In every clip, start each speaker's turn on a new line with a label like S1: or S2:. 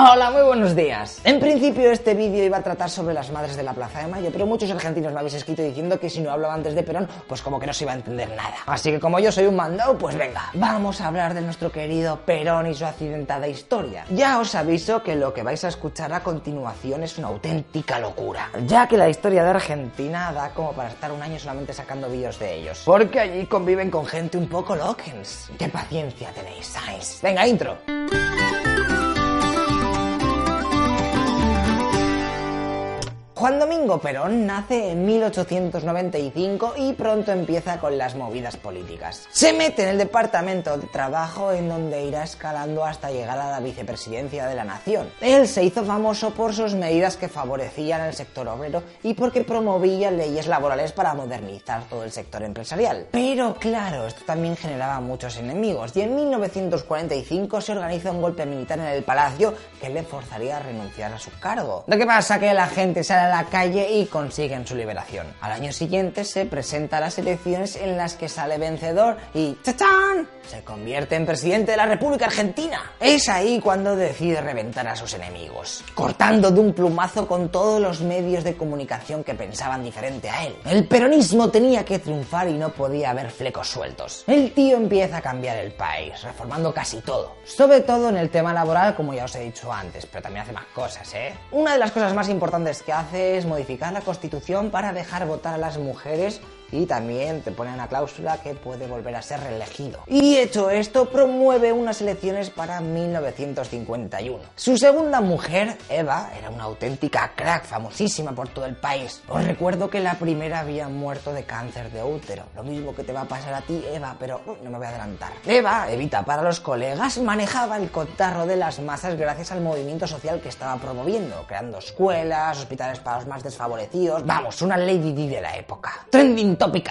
S1: Hola, muy buenos días. En principio este vídeo iba a tratar sobre las madres de la Plaza de Mayo, pero muchos argentinos me habéis escrito diciendo que si no hablaba antes de Perón, pues como que no se iba a entender nada. Así que como yo soy un mandado, pues venga, vamos a hablar de nuestro querido Perón y su accidentada historia. Ya os aviso que lo que vais a escuchar a continuación es una auténtica locura, ya que la historia de Argentina da como para estar un año solamente sacando vídeos de ellos, porque allí conviven con gente un poco loquens. ¿Qué paciencia tenéis, Sainz? Venga, intro. Juan Domingo Perón nace en 1895 y pronto empieza con las movidas políticas. Se mete en el Departamento de Trabajo en donde irá escalando hasta llegar a la vicepresidencia de la nación. Él se hizo famoso por sus medidas que favorecían el sector obrero y porque promovía leyes laborales para modernizar todo el sector empresarial. Pero claro, esto también generaba muchos enemigos y en 1945 se organiza un golpe militar en el palacio que le forzaría a renunciar a su cargo. Lo que pasa que la gente sale la calle y consiguen su liberación. Al año siguiente se presenta a las elecciones en las que sale vencedor y ¡chachán! se convierte en presidente de la República Argentina. Es ahí cuando decide reventar a sus enemigos, cortando de un plumazo con todos los medios de comunicación que pensaban diferente a él. El peronismo tenía que triunfar y no podía haber flecos sueltos. El tío empieza a cambiar el país, reformando casi todo, sobre todo en el tema laboral, como ya os he dicho antes, pero también hace más cosas, ¿eh? Una de las cosas más importantes que hace es modificar la constitución para dejar votar a las mujeres y también te pone una cláusula que puede volver a ser reelegido. Y hecho esto, promueve unas elecciones para 1951. Su segunda mujer, Eva, era una auténtica crack, famosísima por todo el país. Os recuerdo que la primera había muerto de cáncer de útero. Lo mismo que te va a pasar a ti, Eva, pero no me voy a adelantar. Eva, Evita para los colegas, manejaba el cotarro de las masas gracias al movimiento social que estaba promoviendo, creando escuelas, hospitales para los más desfavorecidos. Vamos, una Lady Di de la época.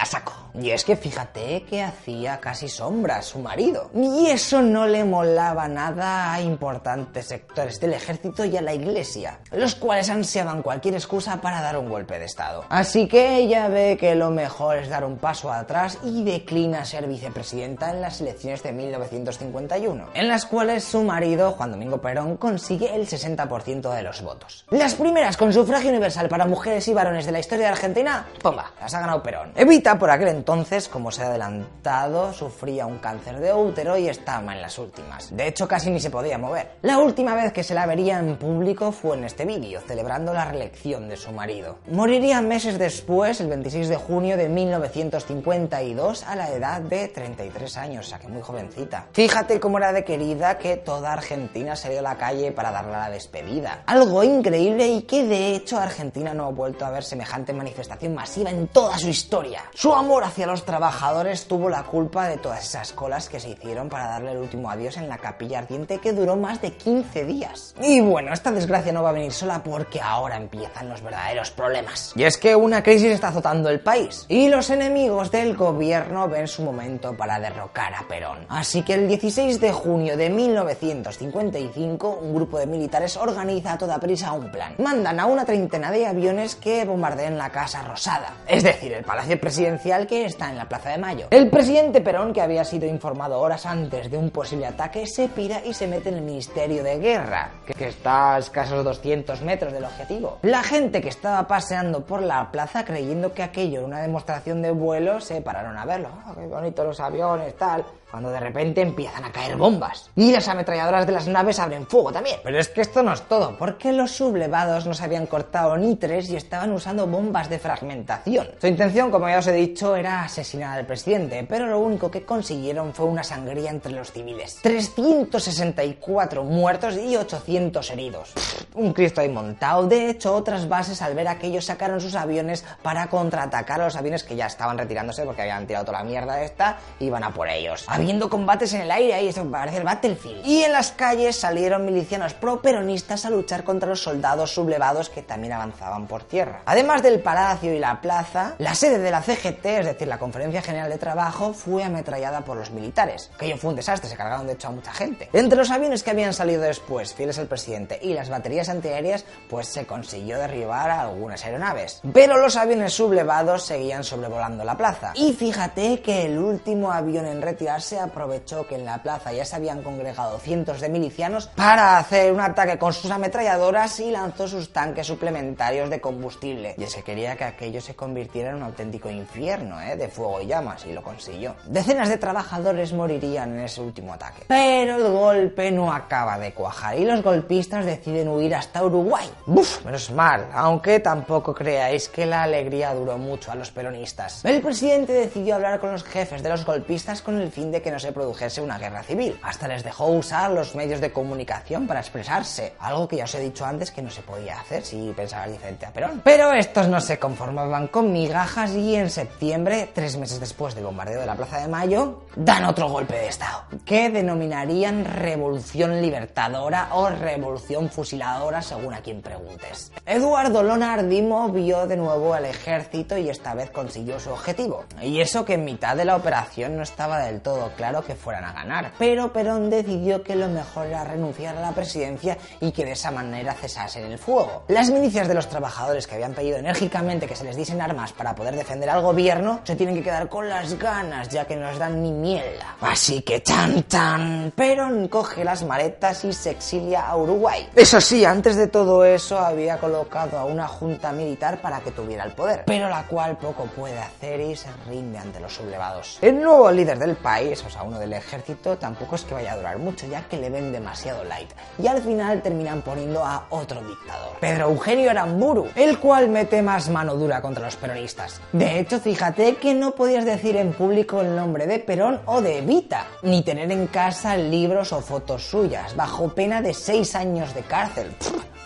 S1: Saco. Y es que fíjate que hacía casi sombra a su marido. Y eso no le molaba nada a importantes sectores del ejército y a la iglesia, los cuales ansiaban cualquier excusa para dar un golpe de estado. Así que ella ve que lo mejor es dar un paso atrás y declina ser vicepresidenta en las elecciones de 1951, en las cuales su marido, Juan Domingo Perón, consigue el 60% de los votos. Las primeras con sufragio universal para mujeres y varones de la historia de Argentina, ¡pumba! Las ha ganado Perón. Evita, por aquel entonces, como se ha adelantado, sufría un cáncer de útero y estaba en las últimas. De hecho, casi ni se podía mover. La última vez que se la vería en público fue en este vídeo, celebrando la reelección de su marido. Moriría meses después, el 26 de junio de 1952, a la edad de 33 años, o sea que muy jovencita. Fíjate cómo era de querida que toda Argentina salió a la calle para darle la despedida. Algo increíble y que de hecho Argentina no ha vuelto a ver semejante manifestación masiva en toda su historia. Su amor hacia los trabajadores tuvo la culpa de todas esas colas que se hicieron para darle el último adiós en la capilla ardiente que duró más de 15 días. Y bueno, esta desgracia no va a venir sola porque ahora empiezan los verdaderos problemas. Y es que una crisis está azotando el país y los enemigos del gobierno ven su momento para derrocar a Perón. Así que el 16 de junio de 1955 un grupo de militares organiza a toda prisa un plan. Mandan a una treintena de aviones que bombardeen la Casa Rosada, es decir, el Palacio Presidencial que está en la Plaza de Mayo. El presidente Perón, que había sido informado horas antes de un posible ataque, se pira y se mete en el Ministerio de Guerra, que está a escasos 200 metros del objetivo. La gente que estaba paseando por la plaza creyendo que aquello era una demostración de vuelo se pararon a verlo. Oh, qué bonitos los aviones, tal cuando de repente empiezan a caer bombas. Y las ametralladoras de las naves abren fuego también. Pero es que esto no es todo, porque los sublevados no se habían cortado ni tres y estaban usando bombas de fragmentación. Su intención, como ya os he dicho, era asesinar al presidente, pero lo único que consiguieron fue una sangría entre los civiles. 364 muertos y 800 heridos. un Cristo ahí montado. De hecho, otras bases al ver aquello sacaron sus aviones para contraatacar a los aviones que ya estaban retirándose porque habían tirado toda la mierda esta y iban a por ellos. Habiendo combates en el aire y eso parece el Battlefield. Y en las calles salieron milicianos pro-peronistas a luchar contra los soldados sublevados que también avanzaban por tierra. Además del palacio y la plaza, la sede de la CGT, es decir, la Conferencia General de Trabajo, fue ametrallada por los militares. Aquello fue un desastre, se cargaron de hecho a mucha gente. Entre los aviones que habían salido después, fieles al presidente, y las baterías antiaéreas, pues se consiguió derribar a algunas aeronaves. Pero los aviones sublevados seguían sobrevolando la plaza. Y fíjate que el último avión en retirarse aprovechó que en la plaza ya se habían congregado cientos de milicianos para hacer un ataque con sus ametralladoras y lanzó sus tanques suplementarios de combustible. Y es que quería que aquello se convirtiera en un auténtico infierno, ¿eh? De fuego y llamas, y lo consiguió. Decenas de trabajadores morirían en ese último ataque. Pero el golpe no acaba de cuajar y los golpistas deciden huir hasta Uruguay. ¡Buf! Menos mal, aunque tampoco creáis que la alegría duró mucho a los peronistas. El presidente decidió hablar con los jefes de los golpistas con el fin de que no se produjese una guerra civil. Hasta les dejó usar los medios de comunicación para expresarse, algo que ya os he dicho antes que no se podía hacer si pensabas diferente a Perón. Pero estos no se conformaban con migajas y en septiembre, tres meses después del bombardeo de la Plaza de Mayo, dan otro golpe de Estado, que denominarían Revolución Libertadora o Revolución Fusiladora según a quien preguntes. Eduardo Lonardimo vio de nuevo al ejército y esta vez consiguió su objetivo. Y eso que en mitad de la operación no estaba del todo claro que fueran a ganar, pero Perón decidió que lo mejor era renunciar a la presidencia y que de esa manera cesasen el fuego. Las milicias de los trabajadores que habían pedido enérgicamente que se les diesen armas para poder defender al gobierno se tienen que quedar con las ganas ya que no les dan ni miel. Así que chan chan, Perón coge las maletas y se exilia a Uruguay. Eso sí, antes de todo eso había colocado a una junta militar para que tuviera el poder, pero la cual poco puede hacer y se rinde ante los sublevados. El nuevo líder del país, o sea, uno del ejército, tampoco es que vaya a durar mucho ya que le ven demasiado light. Y al final terminan poniendo a otro dictador, Pedro Eugenio Aramburu, el cual mete más mano dura contra los peronistas. De hecho, fíjate que no podías decir en público el nombre de Perón o de Evita, ni tener en casa libros o fotos suyas, bajo pena de seis años de cárcel.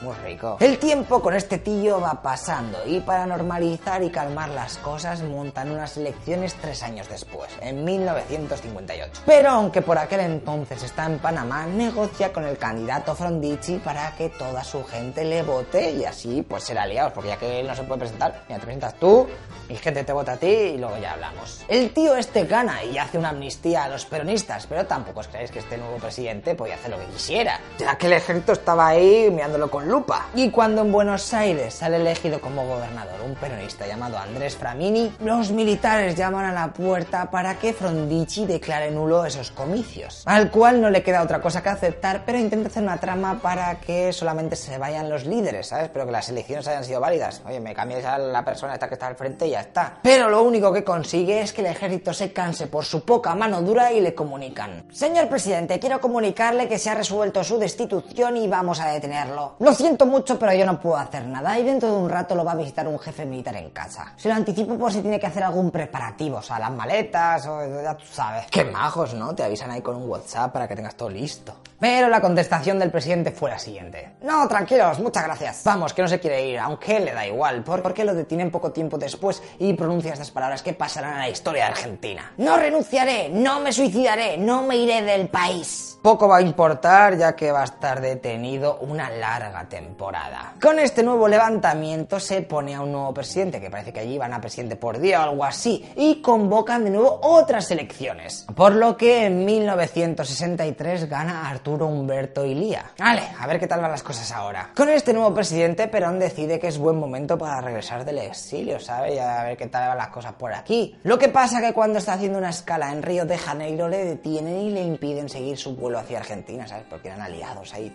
S1: Muy rico. El tiempo con este tío va pasando y para normalizar y calmar las cosas montan unas elecciones tres años después, en 1958. Pero aunque por aquel entonces está en Panamá, negocia con el candidato Frondizi para que toda su gente le vote y así pues ser aliados, porque ya que él no se puede presentar, mira, te presentas tú, mi gente te vota a ti y luego ya hablamos. El tío este gana y hace una amnistía a los peronistas, pero tampoco os creéis que este nuevo presidente podía hacer lo que quisiera, ya que el ejército estaba ahí mirándolo con Y cuando en Buenos Aires sale elegido como gobernador un peronista llamado Andrés Framini, los militares llaman a la puerta para que Frondizi declare nulo esos comicios, al cual no le queda otra cosa que aceptar, pero intenta hacer una trama para que solamente se vayan los líderes, ¿sabes? Pero que las elecciones hayan sido válidas. Oye, me cambies a la persona esta que está al frente y ya está. Pero lo único que consigue es que el ejército se canse por su poca mano dura y le comunican. Señor presidente, quiero comunicarle que se ha resuelto su destitución y vamos a detenerlo. Lo siento mucho, pero yo no puedo hacer nada y dentro de un rato lo va a visitar un jefe militar en casa. Se lo anticipo por si tiene que hacer algún preparativo, o sea, las maletas o ya tú sabes. Qué majos, ¿no? Te avisan ahí con un WhatsApp para que tengas todo listo. Pero la contestación del presidente fue la siguiente. No, tranquilos, muchas gracias. Vamos, que no se quiere ir, aunque le da igual, porque lo detienen poco tiempo después y pronuncia estas palabras que pasarán a la historia de Argentina. No renunciaré, no me suicidaré, no me iré del país. Poco va a importar ya que va a estar detenido una larga temporada. Con este nuevo levantamiento se pone a un nuevo presidente, que parece que allí van a presidente por día o algo así, y convocan de nuevo otras elecciones. Por lo que en 1963 gana Arturo Humberto Ilía. Vale, a ver qué tal van las cosas ahora. Con este nuevo presidente, Perón decide que es buen momento para regresar del exilio, ¿sabe? Y a ver qué tal van las cosas por aquí. Lo que pasa que cuando está haciendo una escala en Río de Janeiro le detienen y le impiden seguir su vuelo hacia Argentina, ¿sabes? Porque eran aliados ahí.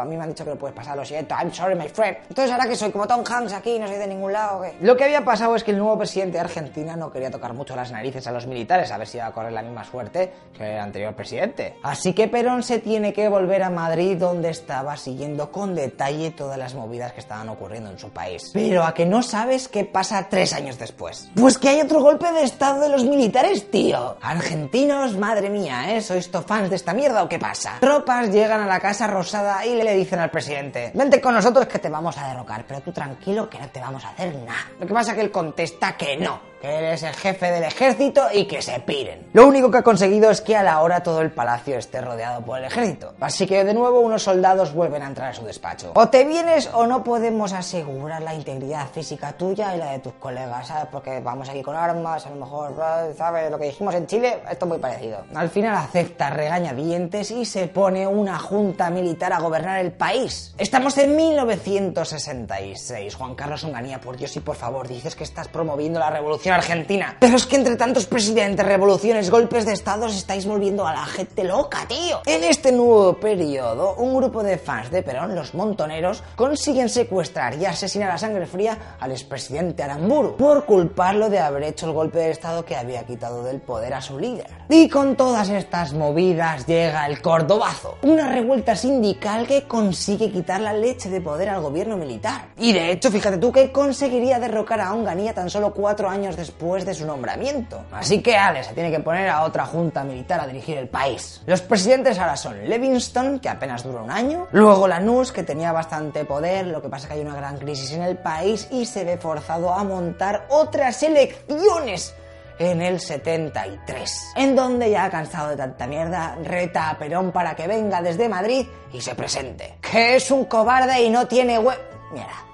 S1: A mí me han dicho que no puedes pasar, lo siento, I'm sorry, my friend. Entonces, ahora que soy como Tom Hanks aquí, no soy de ningún lado, ¿qué? Lo que había pasado es que el nuevo presidente de Argentina no quería tocar mucho las narices a los militares, a ver si iba a correr la misma suerte que el anterior presidente. Así que Perón se tiene que volver a Madrid, donde estaba siguiendo con detalle todas las movidas que estaban ocurriendo en su país. Pero a que no sabes qué pasa tres años después. Pues que hay otro golpe de estado de los militares, tío. Argentinos, madre mía, ¿eh? ¿Sois fans de esta mierda o qué pasa? Tropas llegan a la Casa Rosada y le dicen al presidente, vente con nosotros que te vamos a derrocar, pero tú tranquilo que no te vamos a hacer nada. Lo que pasa es que él contesta que no que eres el jefe del ejército y que se piren. Lo único que ha conseguido es que a la hora todo el palacio esté rodeado por el ejército. Así que de nuevo unos soldados vuelven a entrar a su despacho. O te vienes o no podemos asegurar la integridad física tuya y la de tus colegas, ¿sabes? Porque vamos aquí con armas, a lo mejor, ¿sabes? Lo que dijimos en Chile, esto es muy parecido. Al final acepta regañadientes y se pone una junta militar a gobernar el país. Estamos en 1966. Juan Carlos Onganía, por Dios y por favor, dices que estás promoviendo la revolución argentina. Pero es que entre tantos presidentes, revoluciones, golpes de estados, estáis volviendo a la gente loca, tío. En este nuevo periodo, un grupo de fans de Perón, los montoneros, consiguen secuestrar y asesinar a sangre fría al expresidente Aramburu por culparlo de haber hecho el golpe de estado que había quitado del poder a su líder. Y con todas estas movidas llega el Cordobazo, una revuelta sindical que consigue quitar la leche de poder al gobierno militar. Y de hecho, fíjate tú que conseguiría derrocar a Onganía tan solo cuatro años después de su nombramiento. Así que Ale se tiene que poner a otra junta militar a dirigir el país. Los presidentes ahora son Livingston, que apenas duró un año, luego Lanús, que tenía bastante poder, lo que pasa es que hay una gran crisis en el país y se ve forzado a montar otras elecciones en el 73, en donde ya cansado de tanta mierda, reta a Perón para que venga desde Madrid y se presente. Que es un cobarde y no tiene hue... Mierda.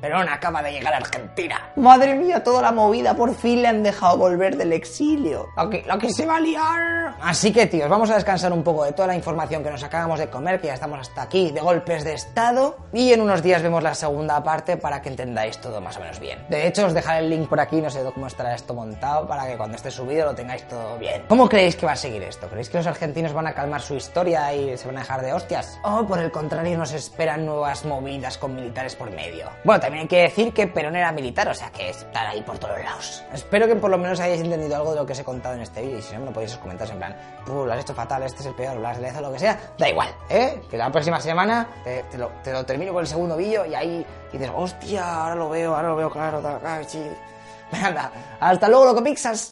S1: Perón acaba de llegar a Argentina. Madre mía, toda la movida, por fin le han dejado volver del exilio. Lo que, lo que se va a liar. Así que, tíos, vamos a descansar un poco de toda la información que nos acabamos de comer, que ya estamos hasta aquí, de golpes de estado. Y en unos días vemos la segunda parte para que entendáis todo más o menos bien. De hecho, os dejaré el link por aquí, no sé cómo estará esto montado, para que cuando esté subido lo tengáis todo bien. ¿Cómo creéis que va a seguir esto? ¿Creéis que los argentinos van a calmar su historia y se van a dejar de hostias? ¿O por el contrario nos esperan nuevas movidas con militares por medio? Bueno, también hay que decir que Perón era militar, o sea que estar ahí por todos lados. Espero que por lo menos hayáis entendido algo de lo que os he contado en este vídeo y si no me lo podéis comentar en plan, Puh, lo has hecho fatal, este es el peor, lo has leído, lo que sea, da igual, ¿eh? Que la próxima semana te, lo, te lo, termino con el segundo vídeo y ahí dices, hostia, ahora lo veo, ahora lo veo claro, sí. Anda, hasta luego, loco Pixas.